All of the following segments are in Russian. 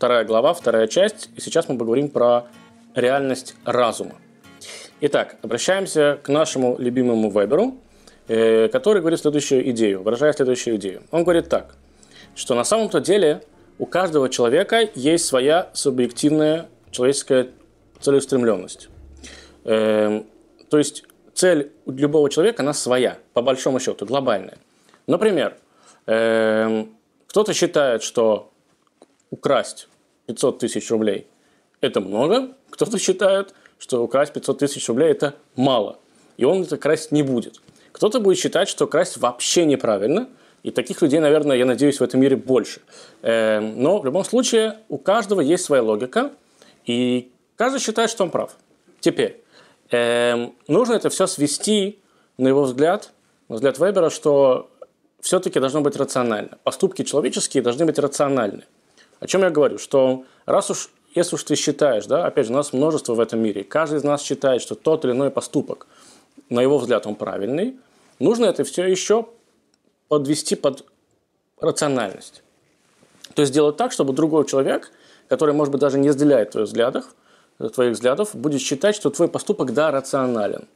вторая глава, вторая часть, и сейчас мы поговорим про реальность разума. Итак, обращаемся к нашему любимому Веберу, э, который говорит следующую идею, выражая следующую идею. Он говорит так, что на самом-то деле у каждого человека есть своя субъективная человеческая целеустремленность. Эм, то есть цель любого человека, она своя, по большому счету, глобальная. Например, эм, кто-то считает, что украсть 500 тысяч рублей – это много, кто-то считает, что украсть 500 тысяч рублей – это мало, и он это красть не будет. Кто-то будет считать, что красть вообще неправильно, и таких людей, наверное, я надеюсь, в этом мире больше. Эм, но в любом случае у каждого есть своя логика, и каждый считает, что он прав. Теперь, эм, нужно это все свести, на его взгляд, на взгляд Вебера, что все-таки должно быть рационально. Поступки человеческие должны быть рациональны. О чем я говорю? Что раз уж, если уж ты считаешь, да, опять же, у нас множество в этом мире, каждый из нас считает, что тот или иной поступок, на его взгляд, он правильный, нужно это все еще подвести под рациональность. То есть сделать так, чтобы другой человек, который, может быть, даже не разделяет твоих взглядов, твоих взглядов, будет считать, что твой поступок, да, рационален.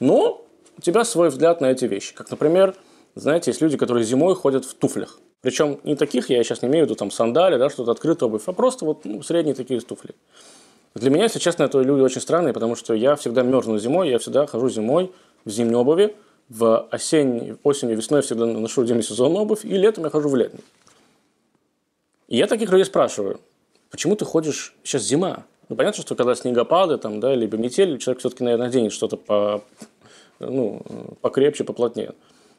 Но у тебя свой взгляд на эти вещи. Как, например, знаете, есть люди, которые зимой ходят в туфлях. Причем не таких, я сейчас не имею в виду там сандали, да, что-то открытая обувь, а просто вот ну, средние такие туфли. Для меня, если честно, это люди очень странные, потому что я всегда мерзну зимой, я всегда хожу зимой в зимней обуви, в осень, осенью, весной всегда ношу демисезонную обувь, и летом я хожу в летней. И я таких людей спрашиваю, почему ты ходишь, сейчас зима? Ну, понятно, что когда снегопады, там, да, либо метель, человек все-таки, наверное, оденет что-то по, ну, покрепче, поплотнее.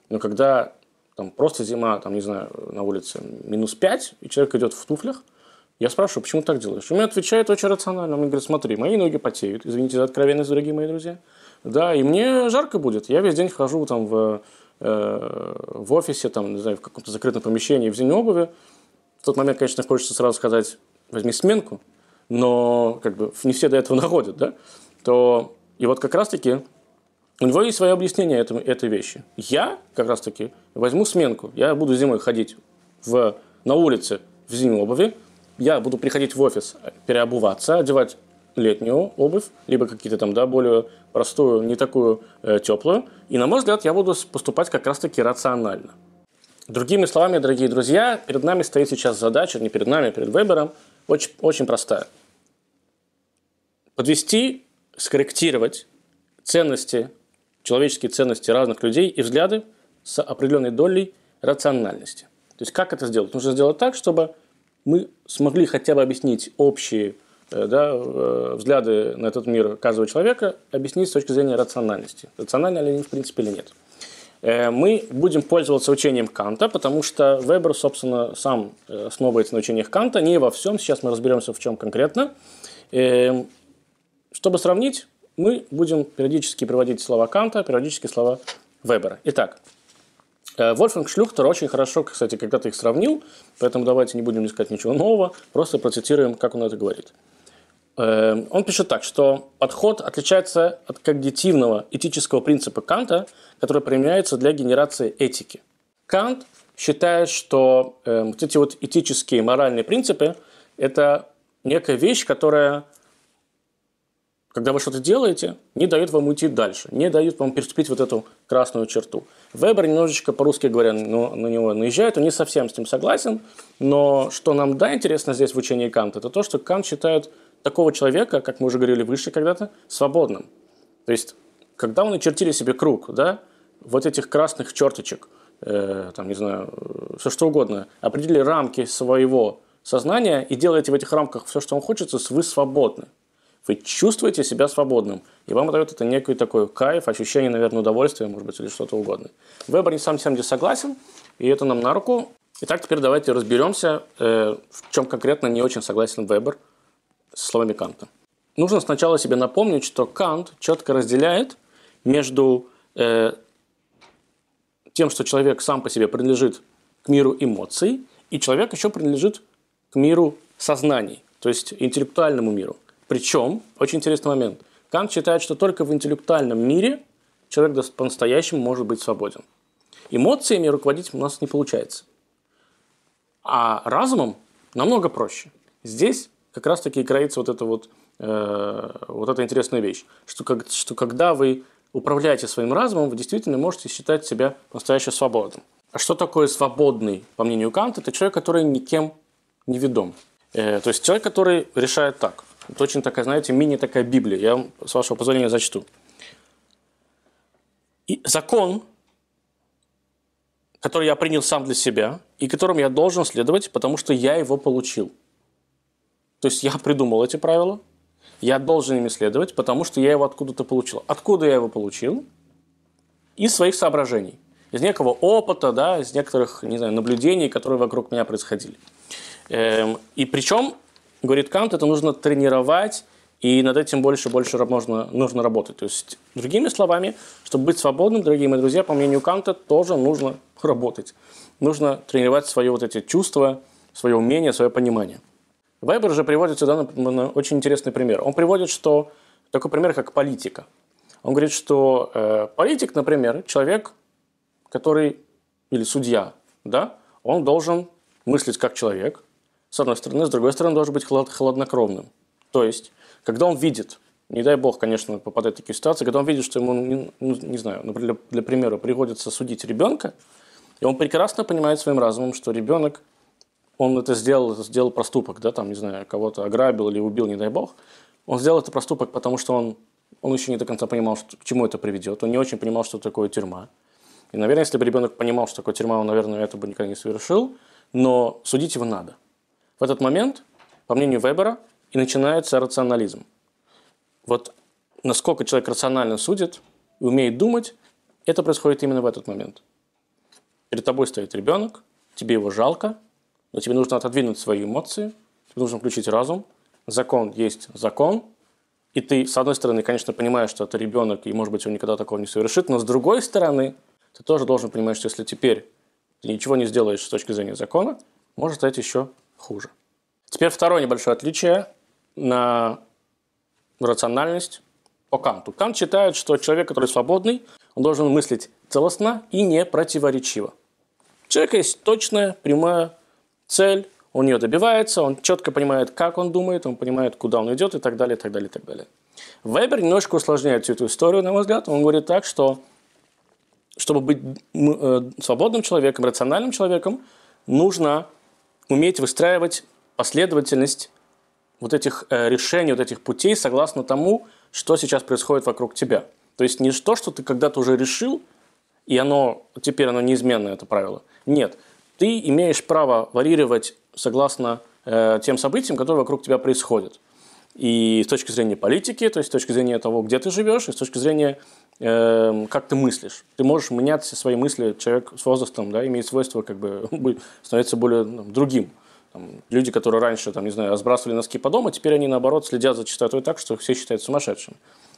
Но когда там просто зима, там, не знаю, на улице минус 5, и человек идет в туфлях, я спрашиваю, почему так делаешь? Он мне отвечает очень рационально. Он мне говорит, смотри, мои ноги потеют, извините за откровенность, дорогие мои друзья. Да, и мне жарко будет. Я весь день хожу там в, э, в офисе, там, не знаю, в каком-то закрытом помещении в зимней обуви. В тот момент, конечно, хочется сразу сказать, возьми сменку, но как бы не все до этого находят, да? То и вот как раз-таки у него есть свое объяснение этому, этой вещи. Я как раз таки возьму сменку. Я буду зимой ходить в, на улице в зимней обуви. Я буду приходить в офис, переобуваться, одевать летнюю обувь, либо какие-то там, да, более простую, не такую э, теплую. И, на мой взгляд, я буду поступать как раз-таки рационально. Другими словами, дорогие друзья, перед нами стоит сейчас задача, не перед нами, а перед выбором, очень, очень простая. Подвести, скорректировать ценности человеческие ценности разных людей и взгляды с определенной долей рациональности. То есть как это сделать? Нужно сделать так, чтобы мы смогли хотя бы объяснить общие э, да, э, взгляды на этот мир каждого человека, объяснить с точки зрения рациональности. Рационально ли они в принципе или нет. Э, мы будем пользоваться учением Канта, потому что Вебер, собственно, сам основывается на учениях Канта, не во всем, сейчас мы разберемся в чем конкретно. Чтобы сравнить, мы будем периодически приводить слова Канта, периодически слова Вебера. Итак, э, Вольфганг Шлюхтер очень хорошо, кстати, когда-то их сравнил, поэтому давайте не будем искать ничего нового, просто процитируем, как он это говорит. Э, он пишет так, что подход отличается от когнитивного этического принципа Канта, который применяется для генерации этики. Кант считает, что э, вот эти вот этические моральные принципы – это некая вещь, которая когда вы что-то делаете, не дают вам уйти дальше, не дают вам переступить вот эту красную черту. Вебер немножечко, по-русски говоря, но на него наезжает, он не совсем с ним согласен, но что нам, да, интересно здесь в учении Канта, это то, что Кант считает такого человека, как мы уже говорили выше когда-то, свободным. То есть, когда он очертили себе круг, да, вот этих красных черточек, э, там, не знаю, все что угодно, определили рамки своего сознания и делаете в этих рамках все, что вам хочется, вы свободны вы чувствуете себя свободным, и вам дает это некий такой кайф, ощущение, наверное, удовольствия, может быть, или что-то угодно. Вебер не сам всем не согласен, и это нам на руку. Итак, теперь давайте разберемся, э, в чем конкретно не очень согласен Вебер с словами Канта. Нужно сначала себе напомнить, что Кант четко разделяет между э, тем, что человек сам по себе принадлежит к миру эмоций, и человек еще принадлежит к миру сознаний, то есть интеллектуальному миру. Причем, очень интересный момент, Кант считает, что только в интеллектуальном мире человек по-настоящему может быть свободен. Эмоциями руководить у нас не получается. А разумом намного проще. здесь как раз-таки кроется вот эта вот, э, вот эта интересная вещь, что, как, что когда вы управляете своим разумом, вы действительно можете считать себя настоящим свободным. А что такое свободный, по мнению Канта? Это человек, который никем не ведом. Э, то есть человек, который решает так. Очень такая, знаете, мини такая Библия. Я с вашего позволения, зачту. И закон, который я принял сам для себя, и которым я должен следовать, потому что я его получил. То есть я придумал эти правила, я должен ими следовать, потому что я его откуда-то получил. Откуда я его получил? Из своих соображений. Из некого опыта, да, из некоторых, не знаю, наблюдений, которые вокруг меня происходили. Эм, и причем, говорит Кант, это нужно тренировать, и над этим больше и больше можно, нужно работать. То есть, другими словами, чтобы быть свободным, дорогие мои друзья, по мнению Канта, тоже нужно работать. Нужно тренировать свои вот эти чувства, свое умение, свое понимание. Вебер же приводит сюда на очень интересный пример. Он приводит, что такой пример, как политика. Он говорит, что э, политик, например, человек, который, или судья, да, он должен мыслить как человек, с одной стороны, с другой стороны, должен быть холод, холоднокровным. То есть, когда он видит, не дай бог, конечно, попадать в такие ситуации, когда он видит, что ему, не, ну, не знаю, например, для примера, приходится судить ребенка, и он прекрасно понимает своим разумом, что ребенок он это сделал, сделал проступок, да, там, не знаю, кого-то ограбил или убил, не дай бог. Он сделал это проступок, потому что он, он еще не до конца понимал, что, к чему это приведет. Он не очень понимал, что такое тюрьма. И, наверное, если бы ребенок понимал, что такое тюрьма, он, наверное, это бы никогда не совершил. Но судить его надо. В этот момент, по мнению Вебера, и начинается рационализм. Вот насколько человек рационально судит и умеет думать, это происходит именно в этот момент. Перед тобой стоит ребенок, тебе его жалко, но тебе нужно отодвинуть свои эмоции, тебе нужно включить разум. Закон есть закон, и ты, с одной стороны, конечно, понимаешь, что это ребенок, и, может быть, он никогда такого не совершит, но с другой стороны, ты тоже должен понимать, что если теперь ты ничего не сделаешь с точки зрения закона, может стать еще хуже. Теперь второе небольшое отличие на рациональность по Канту. Кант считает, что человек, который свободный, он должен мыслить целостно и не противоречиво. У человека есть точная, прямая цель, он ее добивается, он четко понимает, как он думает, он понимает, куда он идет и так далее, и так далее, и так далее. Вебер немножко усложняет всю эту историю, на мой взгляд. Он говорит так, что чтобы быть э, свободным человеком, рациональным человеком, нужно уметь выстраивать последовательность вот этих э, решений, вот этих путей согласно тому, что сейчас происходит вокруг тебя. То есть не то, что ты когда-то уже решил, и оно теперь оно неизменно, это правило. Нет, ты имеешь право варьировать согласно э, тем событиям, которые вокруг тебя происходят. И с точки зрения политики, то есть с точки зрения того, где ты живешь, и с точки зрения, э, как ты мыслишь. Ты можешь менять свои мысли, человек с возрастом да, имеет свойство как бы становиться более ну, другим. Там, люди, которые раньше, там, не знаю, сбрасывали носки по дому, теперь они, наоборот, следят за чистотой так, что все считают сумасшедшим.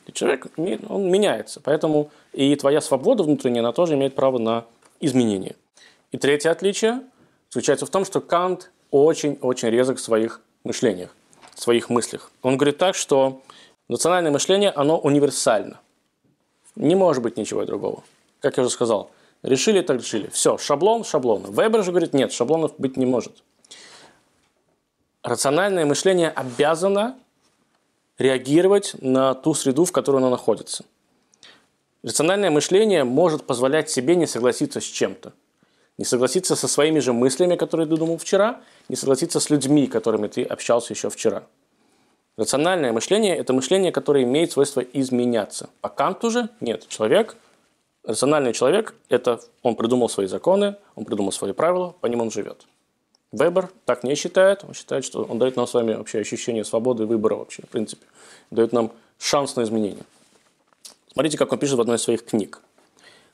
И человек, он меняется. Поэтому и твоя свобода внутренняя, она тоже имеет право на изменение. И третье отличие заключается в том, что Кант очень-очень резок в своих мышлениях, в своих мыслях. Он говорит так, что национальное мышление, оно универсально. Не может быть ничего другого. Как я уже сказал, решили так решили. Все, шаблон, шаблон. Вебер же говорит, нет, шаблонов быть не может. Рациональное мышление обязано реагировать на ту среду, в которой оно находится. Рациональное мышление может позволять себе не согласиться с чем-то не согласиться со своими же мыслями, которые ты думал вчера, не согласиться с людьми, которыми ты общался еще вчера. Рациональное мышление – это мышление, которое имеет свойство изменяться. По Канту же нет. Человек, рациональный человек – это он придумал свои законы, он придумал свои правила, по ним он живет. Вебер так не считает. Он считает, что он дает нам с вами вообще ощущение свободы выбора вообще, в принципе. Дает нам шанс на изменение. Смотрите, как он пишет в одной из своих книг.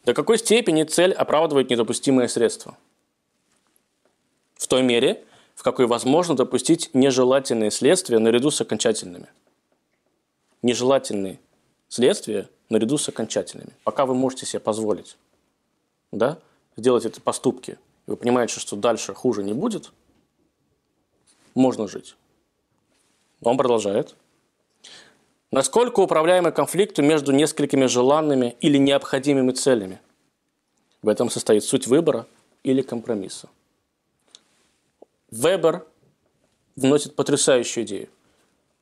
До какой степени цель оправдывает недопустимые средства? В той мере, в какой возможно допустить нежелательные следствия наряду с окончательными. Нежелательные следствия наряду с окончательными. Пока вы можете себе позволить да, сделать эти поступки, и вы понимаете, что дальше хуже не будет, можно жить. Он продолжает. Насколько управляемы конфликты между несколькими желанными или необходимыми целями? В этом состоит суть выбора или компромисса. Вебер вносит потрясающую идею.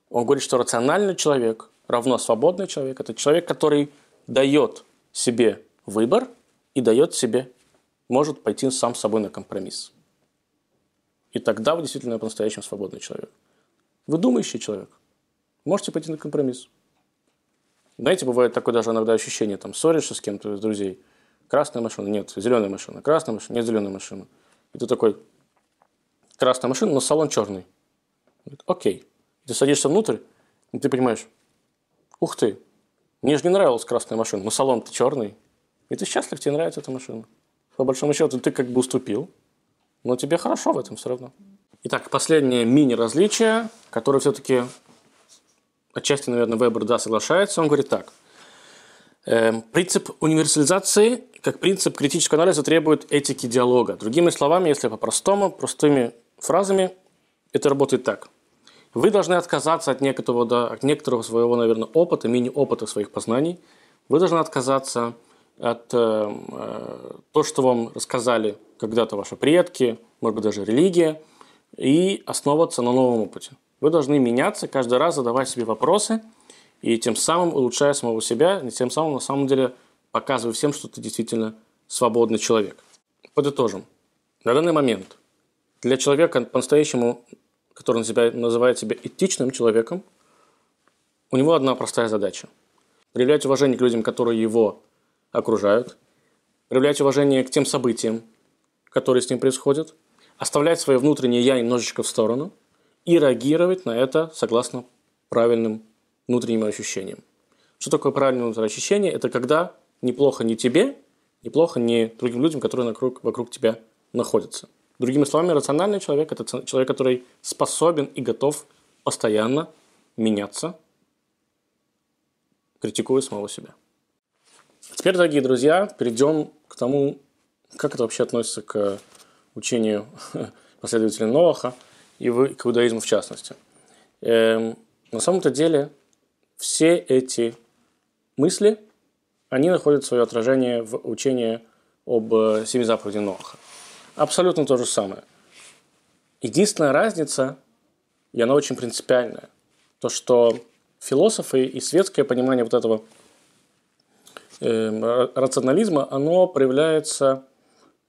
Он говорит, что рациональный человек равно свободный человек. Это человек, который дает себе выбор и дает себе, может пойти сам с собой на компромисс. И тогда вы действительно по-настоящему свободный человек. Вы думающий человек. Можете пойти на компромисс. Знаете, бывает такое даже иногда ощущение, там, ссоришься с кем-то из друзей, красная машина, нет, зеленая машина, красная машина, нет, зеленая машина. И ты такой, красная машина, но салон черный. Окей. Ты садишься внутрь, и ты понимаешь, ух ты, мне же не нравилась красная машина, но салон-то черный. И ты счастлив, тебе нравится эта машина. По большому счету, ты как бы уступил, но тебе хорошо в этом все равно. Итак, последнее мини-различие, которое все-таки отчасти, наверное, Вебер, да, соглашается. Он говорит так. Э, принцип универсализации, как принцип критического анализа, требует этики диалога. Другими словами, если по-простому, простыми фразами, это работает так. Вы должны отказаться от некоторого, да, от некоторого своего, наверное, опыта, мини-опыта своих познаний. Вы должны отказаться от э, э, то, что вам рассказали когда-то ваши предки, может быть, даже религия, и основываться на новом опыте. Вы должны меняться, каждый раз задавать себе вопросы, и тем самым улучшая самого себя, и тем самым на самом деле показывая всем, что ты действительно свободный человек. Подытожим. На данный момент для человека по-настоящему, который себя, называет себя этичным человеком, у него одна простая задача. Проявлять уважение к людям, которые его окружают, проявлять уважение к тем событиям, которые с ним происходят, оставлять свое внутреннее «я» немножечко в сторону и реагировать на это согласно правильным внутренним ощущениям. Что такое правильное внутреннее ощущение? Это когда неплохо не тебе, неплохо не другим людям, которые вокруг, тебя находятся. Другими словами, рациональный человек – это человек, который способен и готов постоянно меняться, критикуя самого себя. Теперь, дорогие друзья, перейдем к тому, как это вообще относится к учению последователей Ноаха и к иудаизму в частности. Эм, на самом-то деле все эти мысли, они находят свое отражение в учении об э, семи заповедях Ноаха. Абсолютно то же самое. Единственная разница, и она очень принципиальная, то, что философы и светское понимание вот этого – э, рационализма, оно проявляется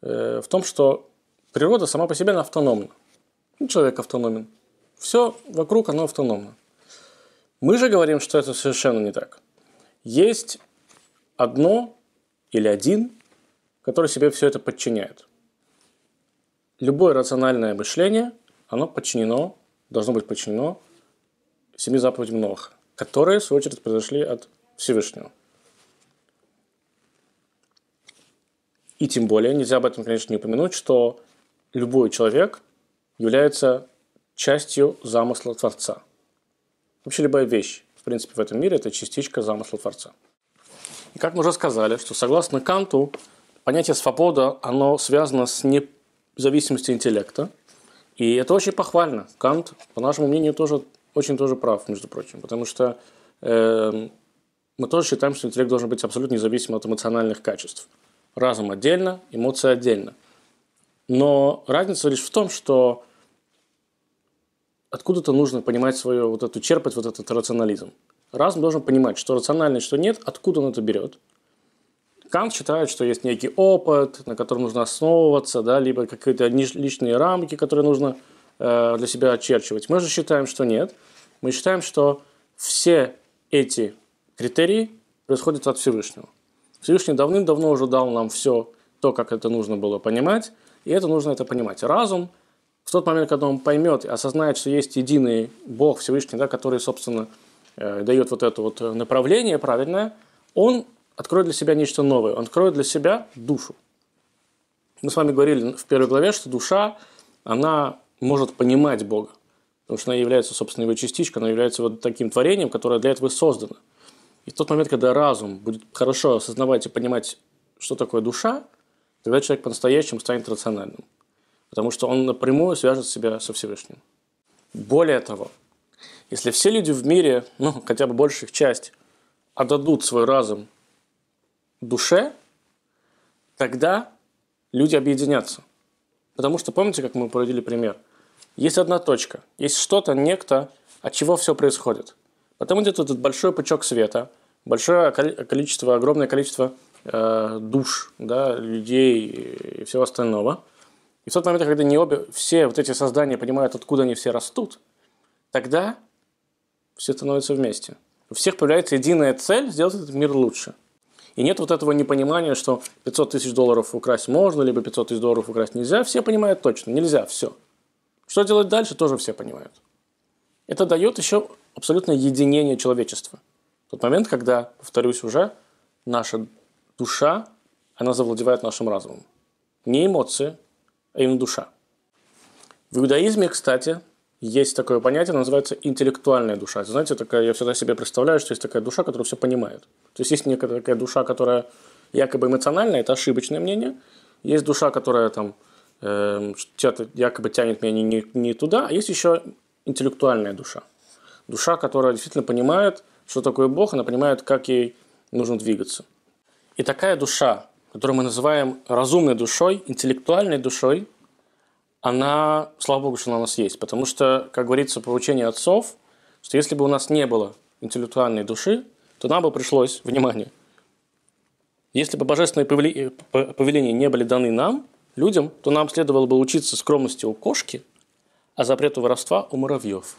э, в том, что природа сама по себе она автономна. Ну, человек автономен. Все вокруг оно автономно. Мы же говорим, что это совершенно не так. Есть одно или один, который себе все это подчиняет. Любое рациональное мышление, оно подчинено, должно быть подчинено семи заповедям Ноха, которые, в свою очередь, произошли от Всевышнего. И тем более, нельзя об этом, конечно, не упомянуть, что любой человек является частью замысла Творца. Вообще любая вещь, в принципе, в этом мире – это частичка замысла Творца. И как мы уже сказали, что согласно Канту, понятие «свобода» оно связано с независимостью интеллекта. И это очень похвально. Кант, по нашему мнению, тоже очень тоже прав, между прочим. Потому что э, мы тоже считаем, что интеллект должен быть абсолютно независим от эмоциональных качеств. Разум отдельно, эмоции отдельно. Но разница лишь в том, что откуда-то нужно понимать свою, вот эту, черпать вот этот рационализм. Разум должен понимать, что рационально что нет, откуда он это берет. Кант считает, что есть некий опыт, на котором нужно основываться, да, либо какие-то личные рамки, которые нужно э, для себя очерчивать. Мы же считаем, что нет. Мы считаем, что все эти критерии происходят от Всевышнего. Всевышний давным-давно уже дал нам все то, как это нужно было понимать, и это нужно это понимать. Разум в тот момент, когда он поймет и осознает, что есть единый Бог Всевышний, да, который, собственно, э, дает вот это вот направление правильное, он откроет для себя нечто новое, он откроет для себя душу. Мы с вами говорили в первой главе, что душа, она может понимать Бога, потому что она является, собственно, его частичкой, она является вот таким творением, которое для этого создано. И в тот момент, когда разум будет хорошо осознавать и понимать, что такое душа, тогда человек по-настоящему станет рациональным. Потому что он напрямую свяжет себя со Всевышним. Более того, если все люди в мире, ну, хотя бы большая их часть, отдадут свой разум душе, тогда люди объединятся. Потому что, помните, как мы проводили пример? есть одна точка, есть что-то, некто, от чего все происходит. Потом идет этот большой пучок света, большое количество, огромное количество э, душ, да, людей и всего остального. И в тот момент, когда не обе, все вот эти создания понимают, откуда они все растут, тогда все становятся вместе. У всех появляется единая цель сделать этот мир лучше. И нет вот этого непонимания, что 500 тысяч долларов украсть можно, либо 500 тысяч долларов украсть нельзя. Все понимают точно, нельзя, все. Что делать дальше, тоже все понимают. Это дает еще абсолютное единение человечества. Тот момент, когда, повторюсь уже, наша душа, она завладевает нашим разумом. Не эмоции, а именно душа. В иудаизме, кстати, есть такое понятие, называется интеллектуальная душа. Знаете, такая, я всегда себе представляю, что есть такая душа, которая все понимает. То есть есть некая такая душа, которая якобы эмоциональная, это ошибочное мнение. Есть душа, которая там э, якобы тянет меня не, не, не туда, а есть еще интеллектуальная душа. Душа, которая действительно понимает, что такое Бог, она понимает, как ей нужно двигаться. И такая душа, которую мы называем разумной душой, интеллектуальной душой, она, слава Богу, что она у нас есть. Потому что, как говорится по учению отцов, что если бы у нас не было интеллектуальной души, то нам бы пришлось, внимание, если бы божественные повеления не были даны нам, людям, то нам следовало бы учиться скромности у кошки, а запрету воровства у муравьев.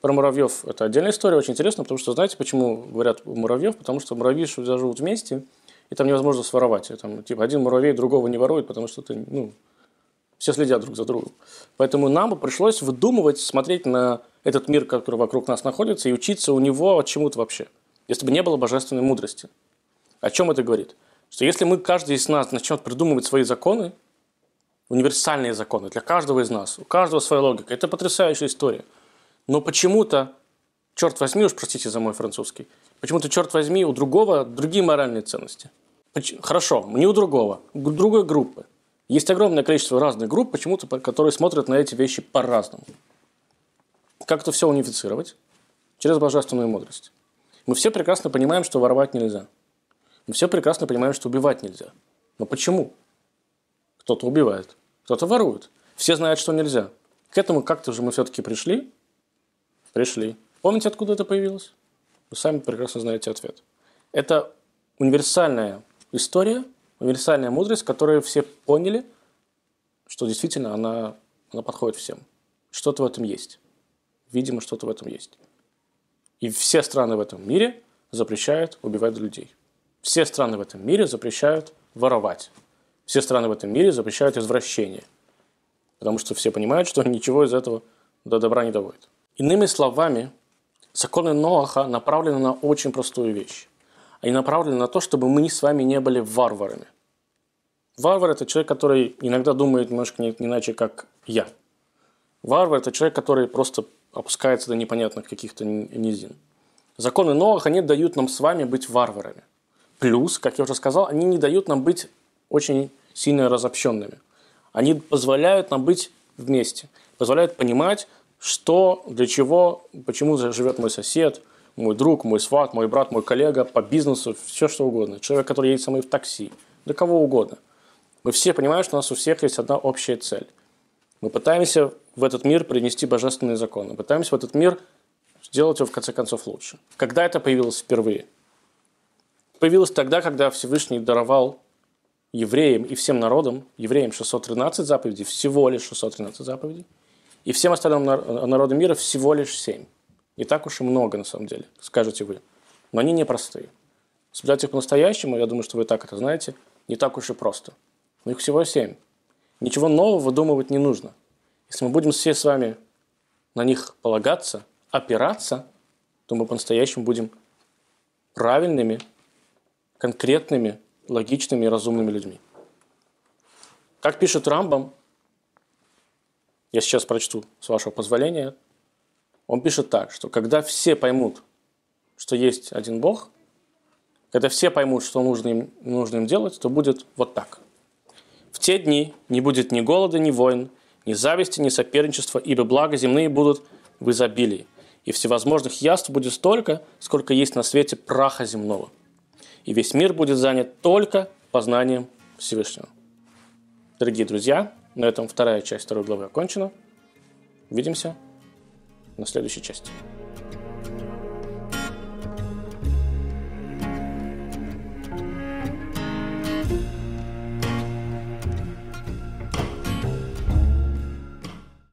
Про муравьев это отдельная история, очень интересно, потому что знаете, почему говорят муравьев? Потому что муравьи живут вместе, и там невозможно своровать. Там, типа, один муравей другого не ворует, потому что ты, ну, все следят друг за другом. Поэтому нам бы пришлось выдумывать, смотреть на этот мир, который вокруг нас находится, и учиться у него чему-то вообще, если бы не было божественной мудрости. О чем это говорит? Что если мы, каждый из нас, начнет придумывать свои законы, универсальные законы для каждого из нас, у каждого своя логика, это потрясающая история. Но почему-то, черт возьми, уж простите за мой французский, почему-то, черт возьми, у другого другие моральные ценности. Хорошо, не у другого, у другой группы – есть огромное количество разных групп, почему-то, которые смотрят на эти вещи по-разному. Как это все унифицировать? Через божественную мудрость. Мы все прекрасно понимаем, что воровать нельзя. Мы все прекрасно понимаем, что убивать нельзя. Но почему? Кто-то убивает, кто-то ворует. Все знают, что нельзя. К этому как-то же мы все-таки пришли. Пришли. Помните, откуда это появилось? Вы сами прекрасно знаете ответ. Это универсальная история – универсальная мудрость, которую все поняли, что действительно она, она подходит всем. Что-то в этом есть. Видимо, что-то в этом есть. И все страны в этом мире запрещают убивать людей. Все страны в этом мире запрещают воровать. Все страны в этом мире запрещают извращение. Потому что все понимают, что ничего из этого до добра не доводит. Иными словами, законы Ноаха направлены на очень простую вещь они направлены на то, чтобы мы с вами не были варварами. Варвар – это человек, который иногда думает немножко не, не иначе, как я. Варвар – это человек, который просто опускается до непонятных каких-то низин. Законы Ноаха, они дают нам с вами быть варварами. Плюс, как я уже сказал, они не дают нам быть очень сильно разобщенными. Они позволяют нам быть вместе, позволяют понимать, что, для чего, почему живет мой сосед – мой друг, мой сват, мой брат, мой коллега по бизнесу, все что угодно. Человек, который едет со мной в такси, да кого угодно. Мы все понимаем, что у нас у всех есть одна общая цель. Мы пытаемся в этот мир принести божественные законы. Пытаемся в этот мир сделать его в конце концов лучше. Когда это появилось впервые? Появилось тогда, когда Всевышний даровал евреям и всем народам, евреям 613 заповедей, всего лишь 613 заповедей, и всем остальным народам мира всего лишь 7. Не так уж и много, на самом деле, скажете вы. Но они непростые. Соблюдать их по-настоящему, я думаю, что вы так это знаете, не так уж и просто. Но их всего семь. Ничего нового выдумывать не нужно. Если мы будем все с вами на них полагаться, опираться, то мы по-настоящему будем правильными, конкретными, логичными и разумными людьми. Как пишет Рамбам, я сейчас прочту, с вашего позволения, он пишет так, что когда все поймут, что есть один Бог, когда все поймут, что нужно им, нужно им делать, то будет вот так. В те дни не будет ни голода, ни войн, ни зависти, ни соперничества, ибо благо земные будут в изобилии, и всевозможных яств будет столько, сколько есть на свете праха земного. И весь мир будет занят только познанием Всевышнего. Дорогие друзья, на этом вторая часть второй главы окончена. Увидимся на следующей части.